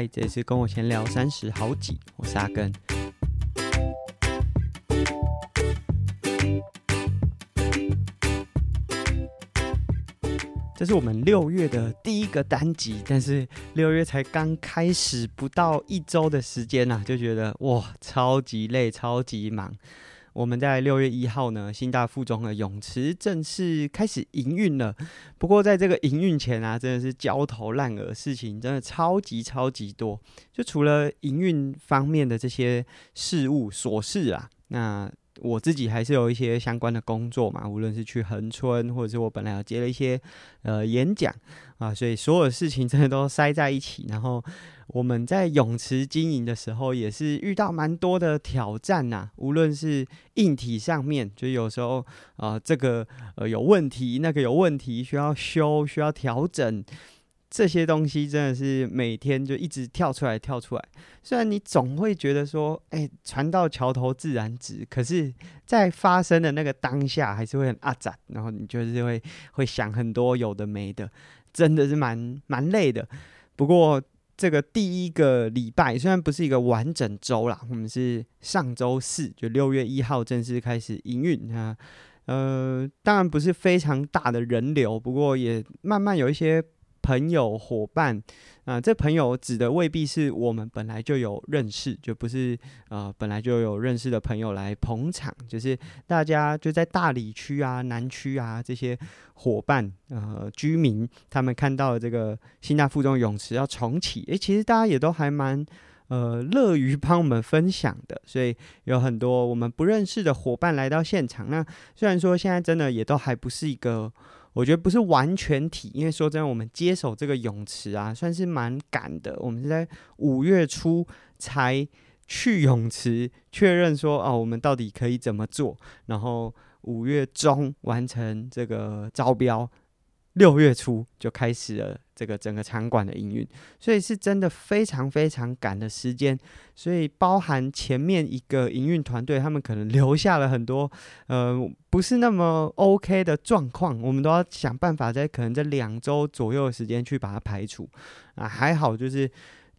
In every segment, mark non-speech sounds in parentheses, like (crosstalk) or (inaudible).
嗨，这次跟我闲聊三十好几，我是阿根。这是我们六月的第一个单集，但是六月才刚开始不到一周的时间呐、啊，就觉得哇，超级累，超级忙。我们在六月一号呢，新大附中的泳池正式开始营运了。不过在这个营运前啊，真的是焦头烂额，事情真的超级超级多。就除了营运方面的这些事务琐事啊，那。我自己还是有一些相关的工作嘛，无论是去恒春，或者是我本来要接了一些呃演讲啊，所以所有事情真的都塞在一起。然后我们在泳池经营的时候，也是遇到蛮多的挑战呐、啊，无论是硬体上面，就有时候啊这个呃有问题，那个有问题，需要修，需要调整。这些东西真的是每天就一直跳出来跳出来，虽然你总会觉得说，哎，船到桥头自然直，可是，在发生的那个当下，还是会很阿杂，然后你就是会会想很多有的没的，真的是蛮蛮累的。不过这个第一个礼拜虽然不是一个完整周啦，我们是上周四就六月一号正式开始营运啊，呃，当然不是非常大的人流，不过也慢慢有一些。朋友、伙伴，啊、这朋友指的未必是我们本来就有认识，就不是呃本来就有认识的朋友来捧场，就是大家就在大理区啊、南区啊这些伙伴、呃居民，他们看到这个新大附中泳池要重启，诶，其实大家也都还蛮呃乐于帮我们分享的，所以有很多我们不认识的伙伴来到现场。那虽然说现在真的也都还不是一个。我觉得不是完全体，因为说真的，我们接手这个泳池啊，算是蛮赶的。我们是在五月初才去泳池确认说，哦，我们到底可以怎么做，然后五月中完成这个招标。六月初就开始了这个整个场馆的营运，所以是真的非常非常赶的时间。所以包含前面一个营运团队，他们可能留下了很多呃不是那么 OK 的状况，我们都要想办法在可能这两周左右的时间去把它排除啊。还好就是。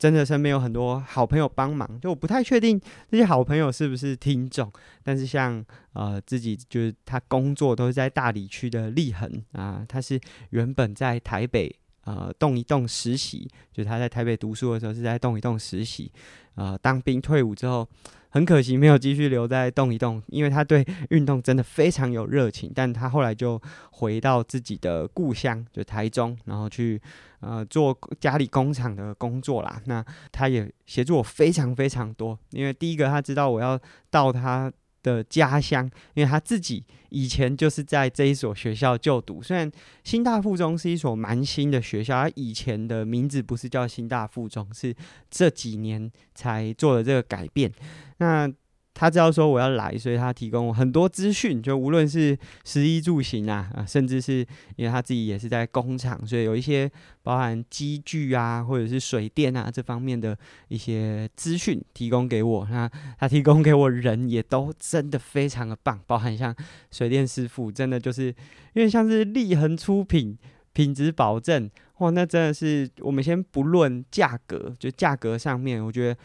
真的身边有很多好朋友帮忙，就我不太确定这些好朋友是不是听众，但是像呃自己就是他工作都是在大理区的立恒啊，他是原本在台北呃动一动实习，就他在台北读书的时候是在动一动实习，呃当兵退伍之后。很可惜没有继续留在动一动，因为他对运动真的非常有热情。但他后来就回到自己的故乡，就台中，然后去呃做家里工厂的工作啦。那他也协助我非常非常多，因为第一个他知道我要到他的家乡，因为他自己以前就是在这一所学校就读。虽然新大附中是一所蛮新的学校，他以前的名字不是叫新大附中，是这几年才做了这个改变。那他知道说我要来，所以他提供很多资讯，就无论是食衣住行啊，啊，甚至是因为他自己也是在工厂，所以有一些包含机具啊，或者是水电啊这方面的一些资讯提供给我。那他提供给我人也都真的非常的棒，包含像水电师傅，真的就是因为像是立恒出品，品质保证，哇，那真的是我们先不论价格，就价格上面，我觉得。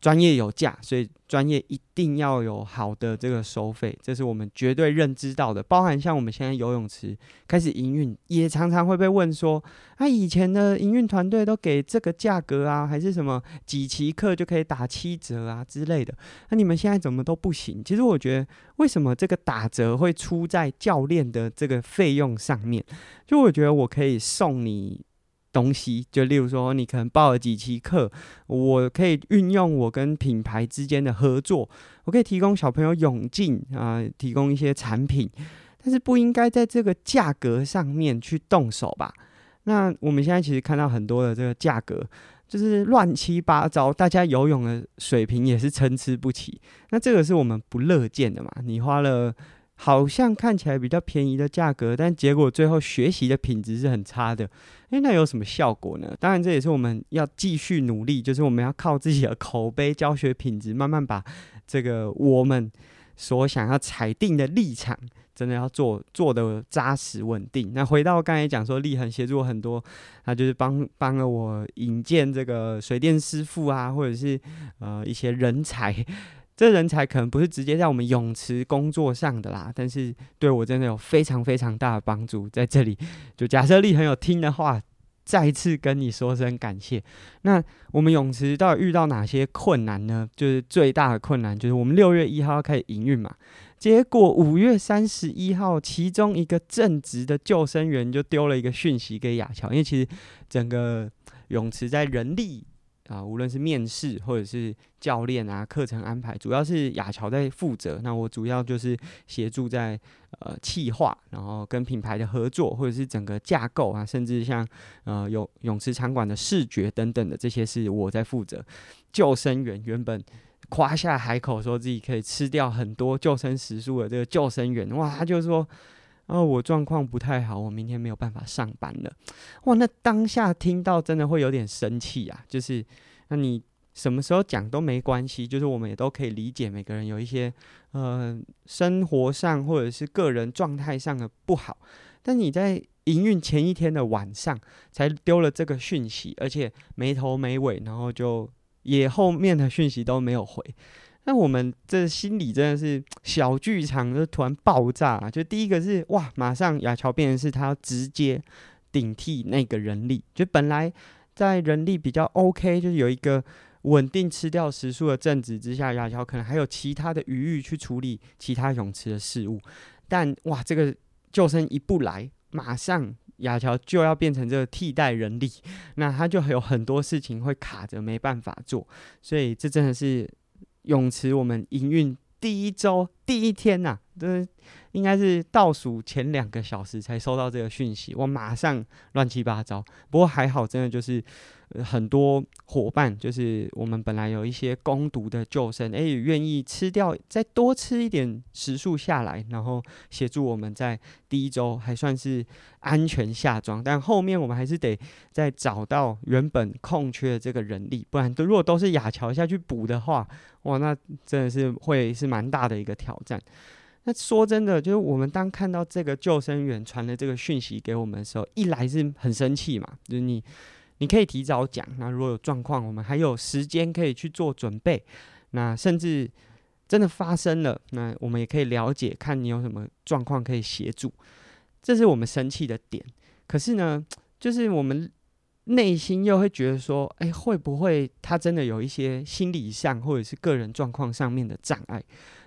专业有价，所以专业一定要有好的这个收费，这是我们绝对认知到的。包含像我们现在游泳池开始营运，也常常会被问说：“啊，以前的营运团队都给这个价格啊，还是什么几期课就可以打七折啊之类的？那你们现在怎么都不行？”其实我觉得，为什么这个打折会出在教练的这个费用上面？就我觉得我可以送你。东西就例如说，你可能报了几期课，我可以运用我跟品牌之间的合作，我可以提供小朋友泳镜啊，提供一些产品，但是不应该在这个价格上面去动手吧？那我们现在其实看到很多的这个价格就是乱七八糟，大家游泳的水平也是参差不齐，那这个是我们不乐见的嘛？你花了。好像看起来比较便宜的价格，但结果最后学习的品质是很差的。诶，那有什么效果呢？当然，这也是我们要继续努力，就是我们要靠自己的口碑、教学品质，慢慢把这个我们所想要踩定的立场，真的要做做得扎实稳定。那回到刚才讲说，立恒协助很多，他就是帮帮了我引荐这个水电师傅啊，或者是呃一些人才。这人才可能不是直接在我们泳池工作上的啦，但是对我真的有非常非常大的帮助。在这里，就假设立恒有听的话，再次跟你说声感谢。那我们泳池到底遇到哪些困难呢？就是最大的困难就是我们六月一号要开始营运嘛，结果五月三十一号，其中一个正职的救生员就丢了一个讯息给亚乔，因为其实整个泳池在人力。啊，无论是面试或者是教练啊，课程安排，主要是亚乔在负责。那我主要就是协助在呃企划，然后跟品牌的合作，或者是整个架构啊，甚至像呃泳泳池场馆的视觉等等的这些是我在负责。救生员原本夸下海口说自己可以吃掉很多救生时数的这个救生员，哇，他就说。哦，我状况不太好，我明天没有办法上班了。哇，那当下听到真的会有点生气啊！就是，那你什么时候讲都没关系，就是我们也都可以理解每个人有一些呃生活上或者是个人状态上的不好。但你在营运前一天的晚上才丢了这个讯息，而且没头没尾，然后就也后面的讯息都没有回。那我们这心里真的是小剧场，就突然爆炸。啊就第一个是哇，马上亚乔变成是他要直接顶替那个人力，就本来在人力比较 OK，就是有一个稳定吃掉食宿的正职之下，亚乔可能还有其他的余裕去处理其他泳池的事务。但哇，这个救生一不来，马上亚乔就要变成这个替代人力，那他就有很多事情会卡着没办法做，所以这真的是。泳池我们营运第一周第一天呐、啊，这应该是倒数前两个小时才收到这个讯息，我马上乱七八糟。不过还好，真的就是。很多伙伴就是我们本来有一些攻读的救生，哎，愿意吃掉再多吃一点时数下来，然后协助我们在第一周还算是安全下庄。但后面我们还是得再找到原本空缺的这个人力，不然都如果都是亚乔下去补的话，哇，那真的是会是蛮大的一个挑挑战。那说真的，就是我们当看到这个救生员传了这个讯息给我们的时候，一来是很生气嘛，就是你。你可以提早讲，那如果有状况，我们还有时间可以去做准备。那甚至真的发生了，那我们也可以了解，看你有什么状况可以协助。这是我们生气的点。可是呢，就是我们内心又会觉得说，哎，会不会他真的有一些心理上或者是个人状况上面的障碍？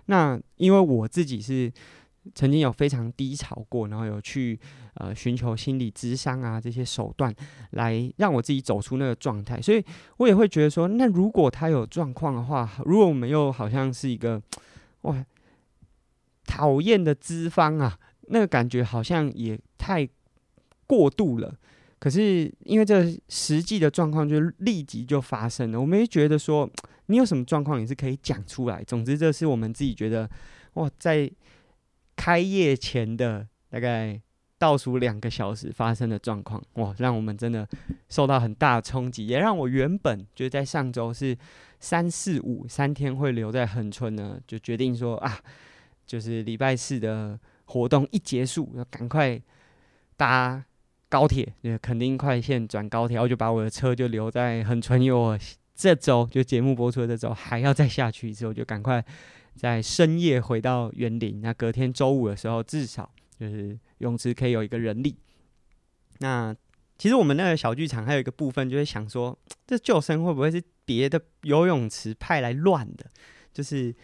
那因为我自己是。曾经有非常低潮过，然后有去呃寻求心理咨商啊这些手段，来让我自己走出那个状态。所以我也会觉得说，那如果他有状况的话，如果我们又好像是一个哇讨厌的资方啊，那个感觉好像也太过度了。可是因为这实际的状况就立即就发生了，我们也觉得说，你有什么状况也是可以讲出来。总之，这是我们自己觉得哇在。开业前的大概倒数两个小时发生的状况，哇，让我们真的受到很大的冲击，也让我原本就在上周是三四五三天会留在恒春呢，就决定说啊，就是礼拜四的活动一结束，要赶快搭高铁，就垦丁快线转高铁，然后就把我的车就留在恒春，因为我这周就节目播出的这周还要再下去一次，我就赶快。在深夜回到园林，那隔天周五的时候，至少就是泳池可以有一个人力。那其实我们那个小剧场还有一个部分，就是想说，这救生会不会是别的游泳池派来乱的？就是。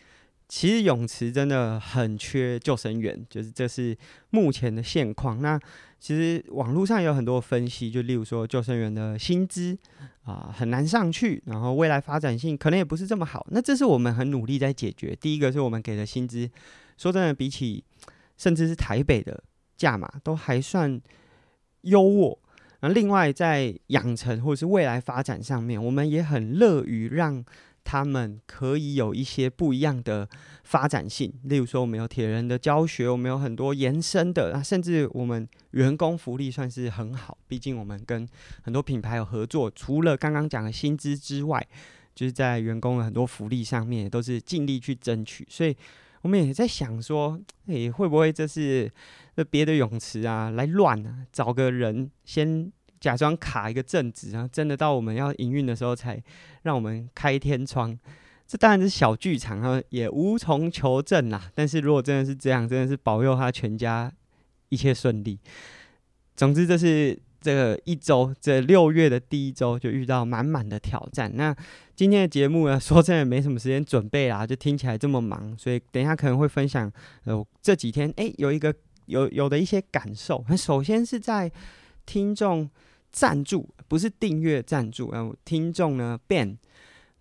其实泳池真的很缺救生员，就是这是目前的现况。那其实网络上有很多分析，就例如说救生员的薪资啊、很难上去，然后未来发展性可能也不是这么好。那这是我们很努力在解决。第一个是我们给的薪资，说真的，比起甚至是台北的价码都还算优渥。那另外在养成或者是未来发展上面，我们也很乐于让。他们可以有一些不一样的发展性，例如说，我们有铁人的教学，我们有很多延伸的，啊，甚至我们员工福利算是很好。毕竟我们跟很多品牌有合作，除了刚刚讲的薪资之外，就是在员工的很多福利上面都是尽力去争取。所以，我们也在想说，诶、会不会这是别的泳池啊来乱啊？找个人先假装卡一个阵子，然后真的到我们要营运的时候才让我们开天窗。这当然是小剧场啊，也无从求证啦。但是如果真的是这样，真的是保佑他全家一切顺利。总之，这是这个一周，这六月的第一周就遇到满满的挑战。那今天的节目呢，说真的没什么时间准备啦，就听起来这么忙，所以等一下可能会分享呃这几天诶有一个有有的一些感受。那首先是在听众赞助，不是订阅赞助，然后听众呢 Ben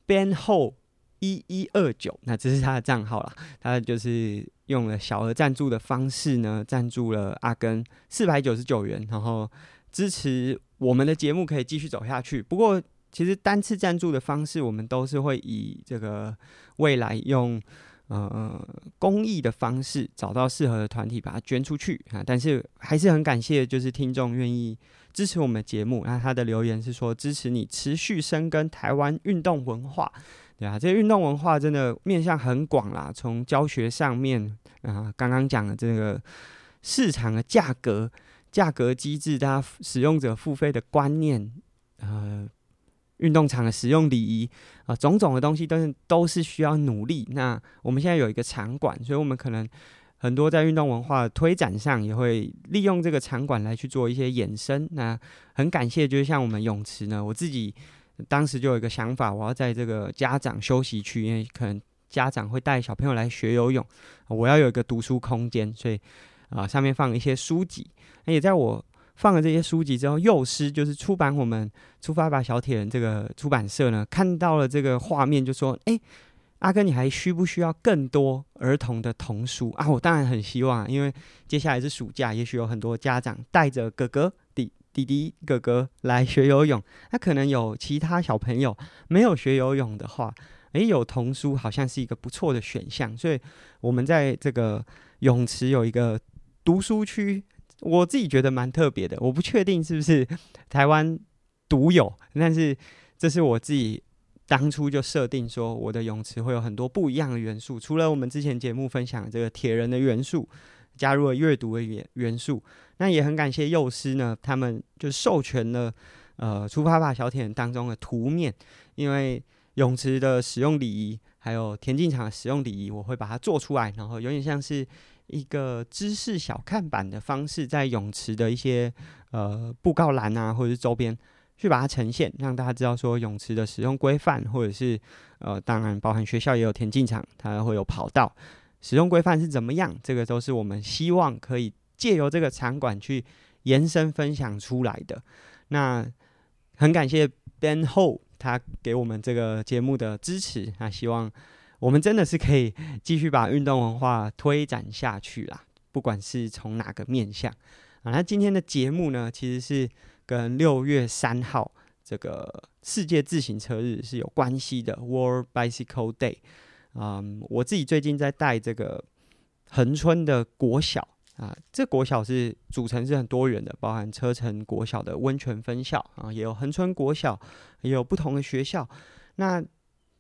Ben Ho。一一二九，那这是他的账号啦，他就是用了小额赞助的方式呢，赞助了阿根四百九十九元，然后支持我们的节目可以继续走下去。不过，其实单次赞助的方式，我们都是会以这个未来用呃公益的方式找到适合的团体把它捐出去啊。但是还是很感谢，就是听众愿意支持我们的节目。那他的留言是说，支持你持续深耕台湾运动文化。对啊，这运动文化真的面向很广啦，从教学上面啊，刚刚讲的这个市场的价格、价格机制，大家使用者付费的观念，呃，运动场的使用礼仪啊，种种的东西都是都是需要努力。那我们现在有一个场馆，所以我们可能很多在运动文化的推展上，也会利用这个场馆来去做一些衍生。那很感谢，就是像我们泳池呢，我自己。当时就有一个想法，我要在这个家长休息区，因为可能家长会带小朋友来学游泳，我要有一个读书空间，所以啊、上面放一些书籍。那也在我放了这些书籍之后，幼师就是出版我们出发吧小铁人这个出版社呢，看到了这个画面，就说：“哎，阿耕，你还需不需要更多儿童的童书啊？”我当然很希望，因为接下来是暑假，也许有很多家长带着哥哥弟。弟弟哥哥来学游泳，那可能有其他小朋友没有学游泳的话，诶，有童书好像是一个不错的选项。所以，我们在这个泳池有一个读书区，我自己觉得蛮特别的。我不确定是不是台湾独有，但是这是我自己当初就设定说，我的泳池会有很多不一样的元素，除了我们之前节目分享的这个铁人的元素。加入了阅读的元元素，那也很感谢幼师呢，他们就授权了呃出发吧小铁人当中的图面，因为泳池的使用礼仪，还有田径场的使用礼仪，我会把它做出来，然后有点像是一个知识小看板的方式，在泳池的一些呃布告栏啊，或者是周边去把它呈现，让大家知道说泳池的使用规范，或者是呃当然包含学校也有田径场，它会有跑道。使用规范是怎么样？这个都是我们希望可以借由这个场馆去延伸分享出来的。那很感谢 Ben Ho 他给我们这个节目的支持。那希望我们真的是可以继续把运动文化推展下去啦，不管是从哪个面向啊。那今天的节目呢，其实是跟六月三号这个世界自行车日是有关系的，World Bicycle Day。嗯，我自己最近在带这个恒春的国小啊，这国小是组成是很多元的，包含车城国小的温泉分校啊，也有恒春国小，也有不同的学校。那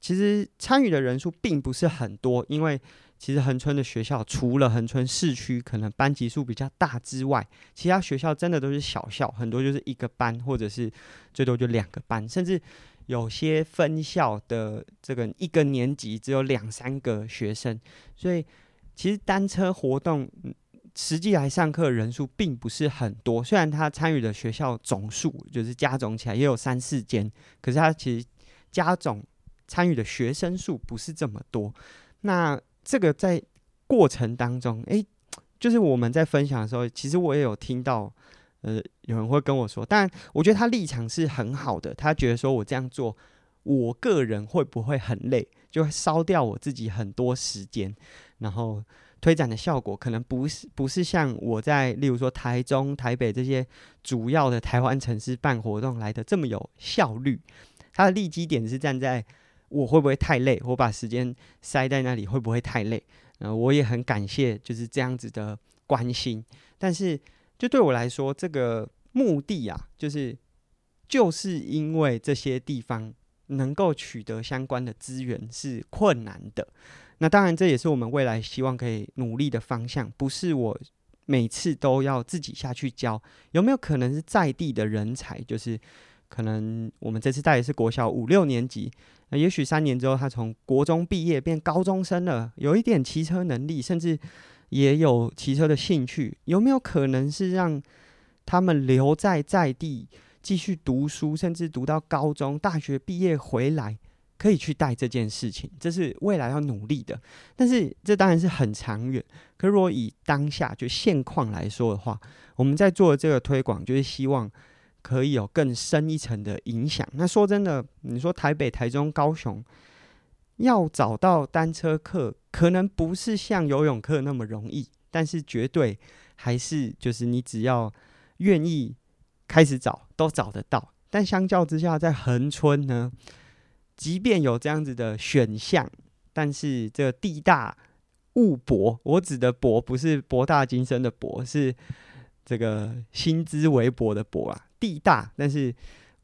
其实参与的人数并不是很多，因为其实恒春的学校除了恒春市区可能班级数比较大之外，其他学校真的都是小校，很多就是一个班，或者是最多就两个班，甚至。有些分校的这个一个年级只有两三个学生，所以其实单车活动实际来上课人数并不是很多。虽然他参与的学校总数就是加总起来也有三四间，可是他其实加总参与的学生数不是这么多。那这个在过程当中，诶，就是我们在分享的时候，其实我也有听到。呃，有人会跟我说，但我觉得他立场是很好的。他觉得说我这样做，我个人会不会很累，就烧掉我自己很多时间，然后推展的效果可能不是不是像我在例如说台中、台北这些主要的台湾城市办活动来的这么有效率。他的立基点是站在我会不会太累，我把时间塞在那里会不会太累？呃，我也很感谢就是这样子的关心，但是。就对我来说，这个目的啊，就是就是因为这些地方能够取得相关的资源是困难的，那当然，这也是我们未来希望可以努力的方向。不是我每次都要自己下去教，有没有可能是在地的人才？就是可能我们这次带的是国小五六年级，那也许三年之后他从国中毕业变高中生了，有一点骑车能力，甚至也有骑车的兴趣，有没有可能是让他们留在在地继续读书，甚至读到高中、大学毕业回来？可以去带这件事情，这是未来要努力的。但是这当然是很长远。可如果以当下就现况来说的话，我们在做的这个推广，就是希望可以有更深一层的影响。那说真的，你说台北、台中、高雄要找到单车客，可能不是像游泳课那么容易，但是绝对还是就是你只要愿意开始找，都找得到。但相较之下，在恒春呢？即便有这样子的选项，但是这地大物博，我指的博不是博大精深的博，是这个薪资微薄的薄啊。地大，但是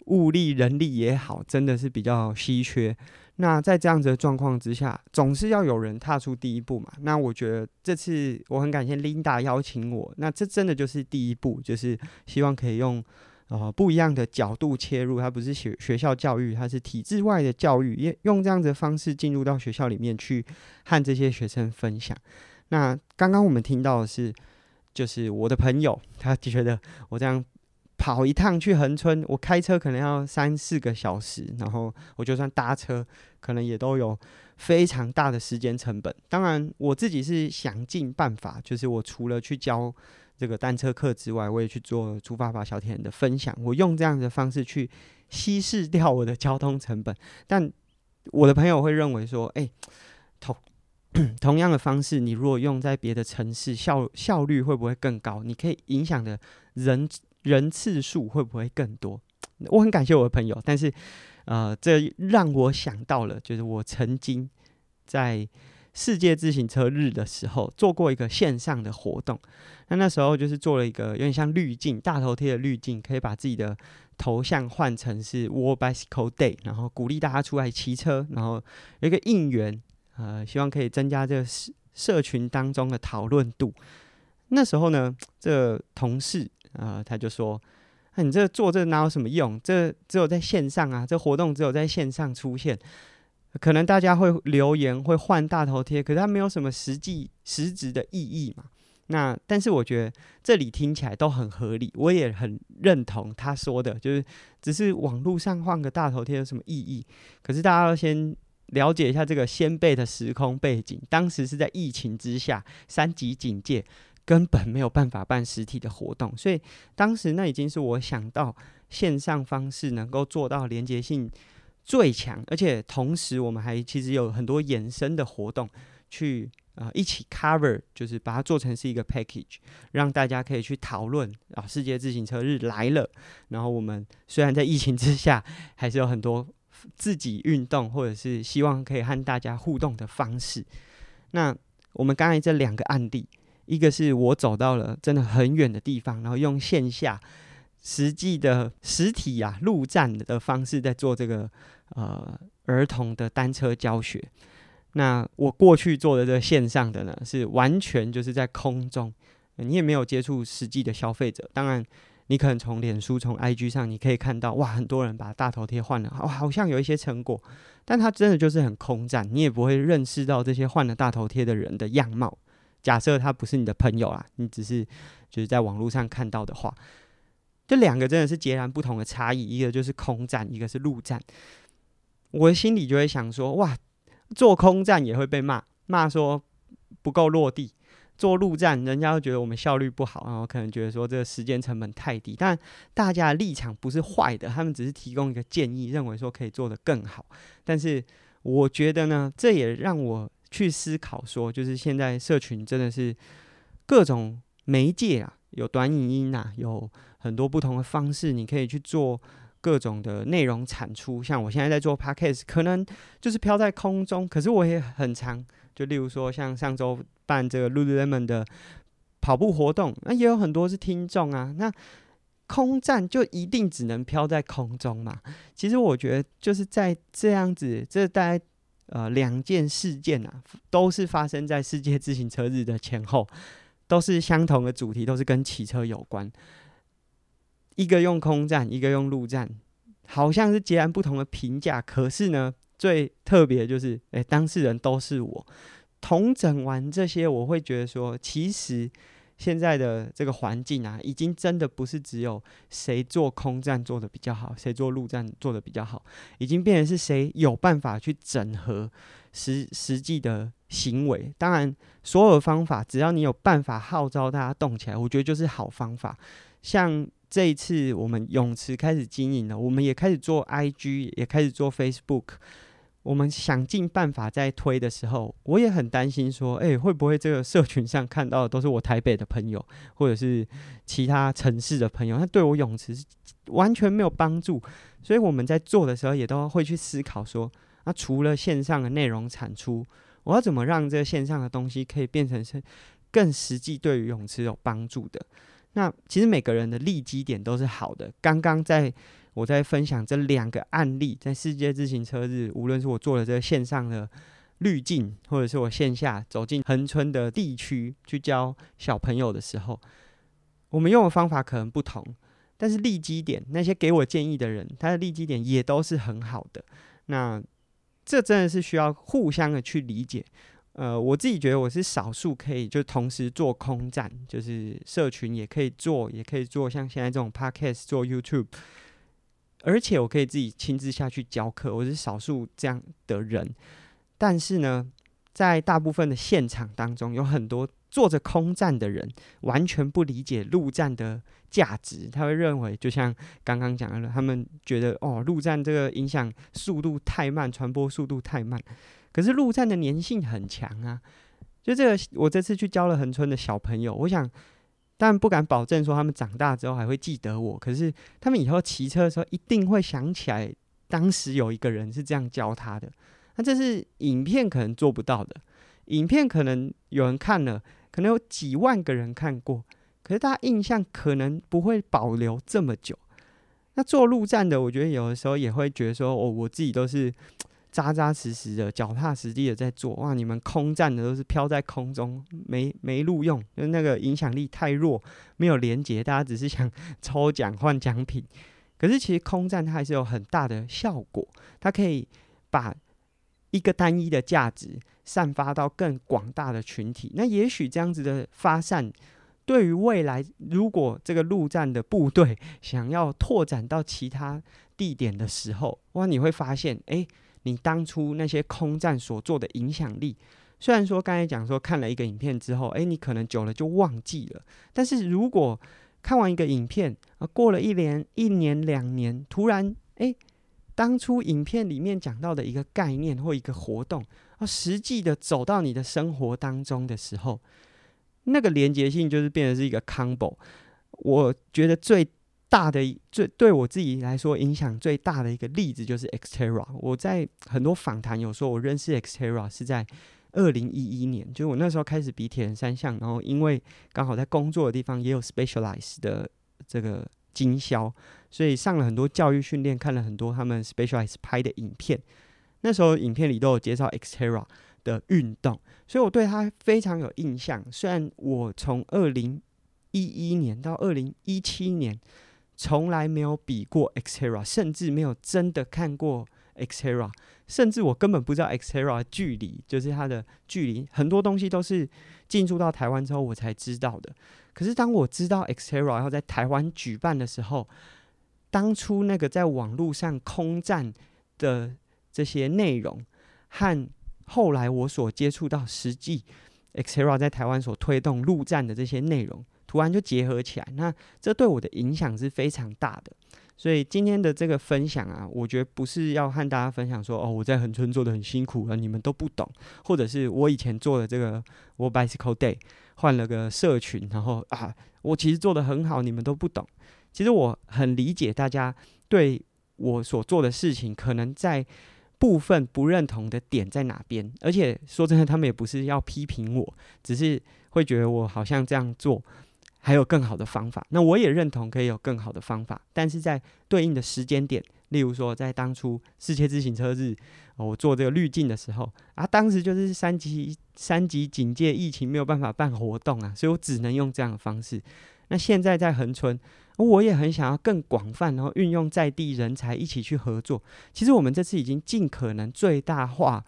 物力人力也好，真的是比较稀缺。那在这样子的状况之下，总是要有人踏出第一步嘛。那我觉得这次我很感谢 Linda 邀请我，那这真的就是第一步，就是希望可以用。呃，不一样的角度切入，它不是学学校教育，它是体制外的教育，也用这样子的方式进入到学校里面去和这些学生分享。那刚刚我们听到的是，就是我的朋友，他觉得我这样跑一趟去横村，我开车可能要三四个小时，然后我就算搭车，可能也都有非常大的时间成本。当然，我自己是想尽办法，就是我除了去教。这个单车课之外，我也去做猪爸爸小铁人的分享。我用这样的方式去稀释掉我的交通成本。但我的朋友会认为说，哎，同同样的方式，你如果用在别的城市，效效率会不会更高？你可以影响的人人次数会不会更多？(tsk) 我很感谢我的朋友，但是呃，这让我想到了，就是我曾经在。世界自行车日的时候，做过一个线上的活动。那那时候就是做了一个有点像滤镜，大头贴的滤镜，可以把自己的头像换成是 World Bicycle Day，然后鼓励大家出来骑车，然后有一个应援，呃，希望可以增加这个社社群当中的讨论度。那时候呢，这同事、呃，他就说：“啊、你这做这哪有什么用？这只有在线上啊，这活动只有在线上出现。”可能大家会留言，会换大头贴，可是它没有什么实际实质的意义嘛。那但是我觉得这里听起来都很合理，我也很认同他说的，就是只是网络上换个大头贴有什么意义？可是大家要先了解一下这个先辈的时空背景，当时是在疫情之下，三级警戒，根本没有办法办实体的活动，所以当时那已经是我想到线上方式能够做到连结性。最强，而且同时我们还其实有很多衍生的活动去啊、一起 cover，就是把它做成是一个 package，让大家可以去讨论啊。世界自行车日来了，然后我们虽然在疫情之下，还是有很多自己运动或者是希望可以和大家互动的方式。那我们刚才这两个案例，一个是我走到了真的很远的地方，然后用线下。实际的实体啊，陆战的方式在做这个呃儿童的单车教学。那我过去做的这个线上的呢，是完全就是在空中，你也没有接触实际的消费者。当然，你可能从脸书、从 IG 上，你可以看到哇，很多人把大头贴换了，哇，好像有一些成果。但它真的就是很空战，你也不会认识到这些换了大头贴的人的样貌。假设他不是你的朋友啊，你只是就是在网络上看到的话。这两个真的是截然不同的差异，一个就是空战，一个是陆战。我的心里就会想说，哇，做空战也会被骂，骂说不够落地；做陆战，人家会觉得我们效率不好，然后可能觉得说这个时间成本太低。但大家的立场不是坏的，他们只是提供一个建议，认为说可以做得更好。但是我觉得呢，这也让我去思考说，就是现在社群真的是各种媒介啊，有短影音啊，有。很多不同的方式，你可以去做各种的内容产出。像我现在在做 Podcast，可能就是飘在空中，可是我也很长。就例如说，像上周办这个 Lululemon 的跑步活动，那也有很多是听众啊。那空战就一定只能飘在空中嘛？其实我觉得就是在这样子，这大概呃两件事件啊，都是发生在世界自行车日的前后，都是相同的主题，都是跟骑车有关。一个用空战，一个用陆战，好像是截然不同的评价。可是呢，最特别就是，诶、当事人都是我。统整完这些，我会觉得说，其实。现在的这个环境啊，已经真的不是只有谁做空战做得比较好，谁做陆战做得比较好，已经变成是谁有办法去整合实实际的行为。当然，所有方法，只要你有办法号召大家动起来，我觉得就是好方法。像这一次我们泳池开始经营了，我们也开始做 IG，也开始做 Facebook。我们想尽办法在推的时候，我也很担心说，哎、欸，会不会这个社群上看到的都是我台北的朋友，或者是其他城市的朋友，他对我泳池是完全没有帮助。所以我们在做的时候，也都会去思考说，那、除了线上的内容产出，我要怎么让这个线上的东西可以变成是更实际，对于泳池有帮助的？那其实每个人的利基点都是好的。刚刚在。我在分享这两个案例，在世界自行车日，无论是我做了这个线上的滤镜，或者是我线下走进恒春的地区去教小朋友的时候，我们用的方法可能不同，但是利基点，那些给我建议的人，他的利基点也都是很好的。那这真的是需要互相的去理解。呃，我自己觉得我是少数可以就同时做空战，就是社群也可以做，也可以做像现在这种 podcast 做 YouTube。而且我可以自己亲自下去教课，我是少数这样的人。但是呢，在大部分的现场当中，有很多做着空战的人，完全不理解陆战的价值。他会认为，就像刚刚讲的，他们觉得哦，陆战这个影响速度太慢，传播速度太慢。可是陆战的粘性很强啊！就这个，我这次去教了恒春的小朋友，我想。但不敢保证说他们长大之后还会记得我，可是他们以后骑车的时候一定会想起来，当时有一个人是这样教他的。那这是影片可能做不到的，影片可能有人看了，可能有几万个人看过，可是大家印象可能不会保留这么久。那做陆战的，我觉得有的时候也会觉得说，哦，我自己都是。扎扎实实的、脚踏实地的在做哇！你们空战的都是飘在空中，没没路用，就那个影响力太弱，没有连接，大家只是想 (laughs) 抽奖换奖品。可是其实空战它还是有很大的效果，它可以把一个单一的价值散发到更广大的群体。那也许这样子的发散，对于未来如果这个陆战的部队 (laughs) 想要拓展到其他地点的时候，哇，你会发现，哎、你当初那些空战所做的影响力，虽然说刚才讲说看了一个影片之后，诶，你可能久了就忘记了。但是如果看完一个影片啊，过了一年、一年、两年，突然诶，当初影片里面讲到的一个概念或一个活动啊，实际的走到你的生活当中的时候，那个连结性就是变成是一个 combo。我觉得最。大的最对我自己来说影响最大的一个例子就是 Xterra。我在很多访谈有说，我认识 Xterra 是在二零一一年，就是我那时候开始比铁人三项，然后因为刚好在工作的地方也有 specialize 的这个经销，所以上了很多教育训练，看了很多他们 specialize 拍的影片。那时候影片里都有介绍 Xterra 的运动，所以我对他非常有印象。虽然我从二零一一年到二零一七年。从来没有比过 Xterra，甚至没有真的看过 Xterra，甚至我根本不知道 Xterra 距离，就是它的距离，很多东西都是进驻到台湾之后我才知道的。可是当我知道 Xterra 要在台湾举办的时候，当初那个在网络上空战的这些内容，和后来我所接触到实际 Xterra 在台湾所推动陆战的这些内容。突然就结合起来，那这对我的影响是非常大的。所以今天的这个分享啊，我觉得不是要和大家分享说，哦，我在恒春做的很辛苦了，你们都不懂，或者是我以前做的这个我 Bicycle Day 换了个社群，然后啊，我其实做的很好，你们都不懂。其实我很理解大家对我所做的事情，可能在部分不认同的点在哪边，而且说真的，他们也不是要批评我，只是会觉得我好像这样做。还有更好的方法，那我也认同可以有更好的方法，但是在对应的时间点，例如说在当初世界自行车日，我做这个滤镜的时候啊，当时就是三级三级警戒，疫情没有办法办活动啊，所以我只能用这样的方式。那现在在恒春，我也很想要更广泛，然后运用在地人才一起去合作。其实我们这次已经尽可能最大化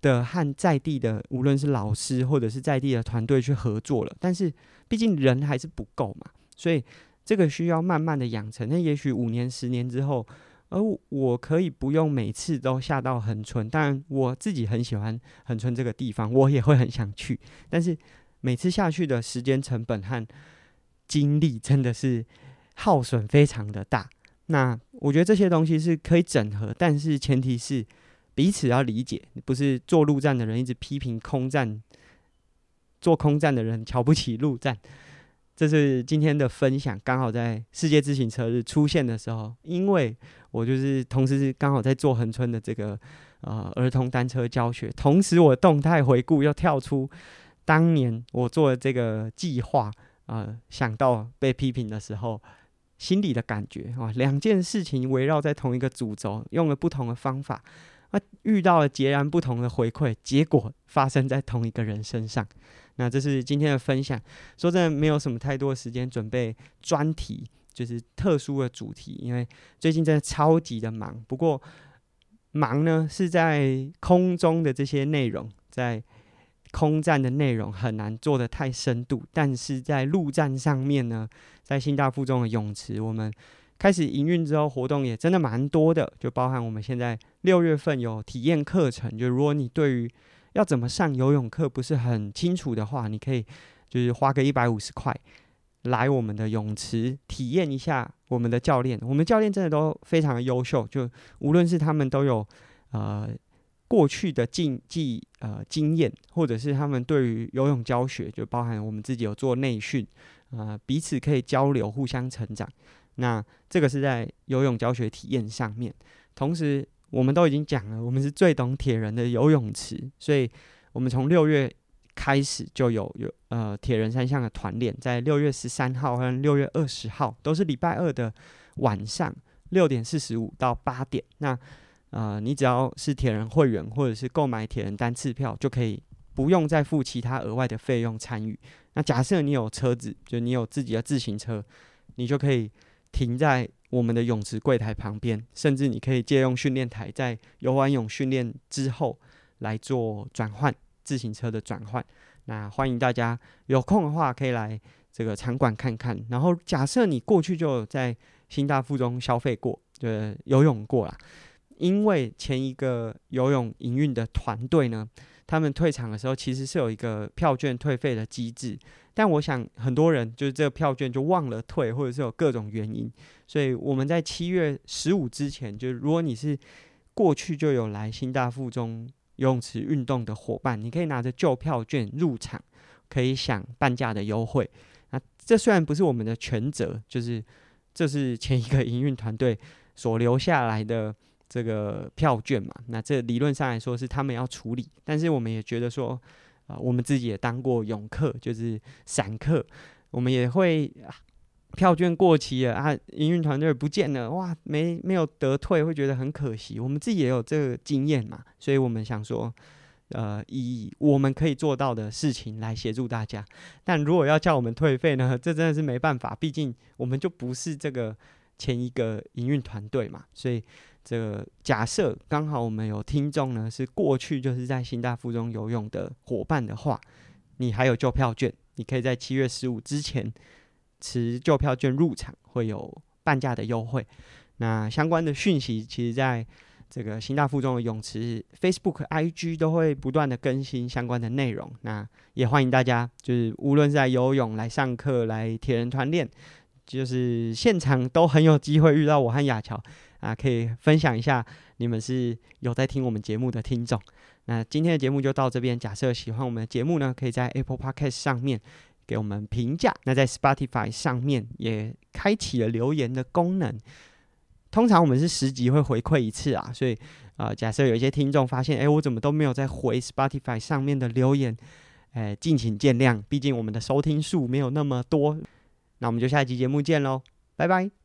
的和在地的，无论是老师或者是在地的团队去合作了，但是毕竟人还是不够嘛，所以这个需要慢慢的养成。那也许五年、十年之后。而我可以不用每次都下到恒春，当然我自己很喜欢恒春这个地方，我也会很想去。但是每次下去的时间成本和精力真的是耗损非常的大。那我觉得这些东西是可以整合，但是前提是彼此要理解，不是做陆战的人一直批评空战，做空战的人瞧不起陆战。这是今天的分享，刚好在世界自行车日出现的时候，因为我就是同时是刚好在做恒春的这个呃儿童单车教学，同时我动态回顾又跳出当年我做的这个计划，呃，想到被批评的时候，心里的感觉啊，两件事情围绕在同一个主轴，用了不同的方法，那，遇到了截然不同的回馈，结果发生在同一个人身上。那这是今天的分享。说真的，没有什么太多时间准备专题，就是特殊的主题，因为最近真的超级的忙。不过忙呢是在空中的这些内容，在空战的内容很难做得太深度，但是在陆战上面呢，在新大附中的泳池，我们开始营运之后，活动也真的蛮多的，就包含我们现在六月份有体验课程，就如果你对于要怎么上游泳课不是很清楚的话，你可以就是花个一百五十块来我们的泳池体验一下我们的教练。我们教练真的都非常的优秀，就无论是他们都有呃过去的竞技呃经验，或者是他们对于游泳教学，就包含我们自己有做内训，呃彼此可以交流，互相成长。那这个是在游泳教学体验上面，同时。我们都已经讲了，我们是最懂铁人的游泳池，所以我们从六月开始就有有呃铁人三项的团练，在六月十三号和六月二十号都是礼拜二的晚上六点四十五到八点。那呃，你只要是铁人会员或者是购买铁人单次票，就可以不用再付其他额外的费用参与。那假设你有车子，就你有自己的自行车，你就可以停在。我们的泳池柜台旁边，甚至你可以借用训练台，在游完泳训练之后来做转换自行车的转换。那欢迎大家有空的话可以来这个场馆看看。然后假设你过去就在新大附中消费过，就，游泳过啦，因为前一个游泳营运的团队呢，他们退场的时候其实是有一个票券退费的机制。但我想很多人就是这个票券就忘了退，或者是有各种原因，所以我们在七月十五之前，就是如果你是过去就有来新大附中游泳池运动的伙伴，你可以拿着旧票券入场，可以享半价的优惠。那这虽然不是我们的全责，就是这是前一个营运团队所留下来的这个票券嘛，那这理论上来说是他们要处理，但是我们也觉得说。啊，我们自己也当过泳客，就是散客，我们也会票券过期了啊，营运团队不见了，哇，没没有得退，会觉得很可惜。我们自己也有这个经验嘛，所以我们想说，呃，以我们可以做到的事情来协助大家。但如果要叫我们退费呢，(laughs) 这真的是没办法，毕竟我们就不是这个前一个营运团队嘛，所以。这个假设刚好我们有听众呢，是过去就是在新大附中游泳的伙伴的话，你还有旧票券，你可以在七月十五之前持旧票券入场，会有半价的优惠。那相关的讯息，其实在这个新大附中的泳池 Facebook、IG 都会不断的更新相关的内容。那也欢迎大家，就是无论是在游泳、来上课、来铁人团练，就是现场都很有机会遇到我和雅乔。啊，可以分享一下你们是有在听我们节目的听众。那今天的节目就到这边。假设喜欢我们的节目呢，可以在 Apple Podcast 上面给我们评价。那在 Spotify 上面也开启了留言的功能。通常我们是十集会回馈一次啊，所以啊、呃，假设有一些听众发现，哎，我怎么都没有在回 Spotify 上面的留言，哎，敬请见谅。毕竟我们的收听数没有那么多。那我们就下一集节目见喽，拜拜。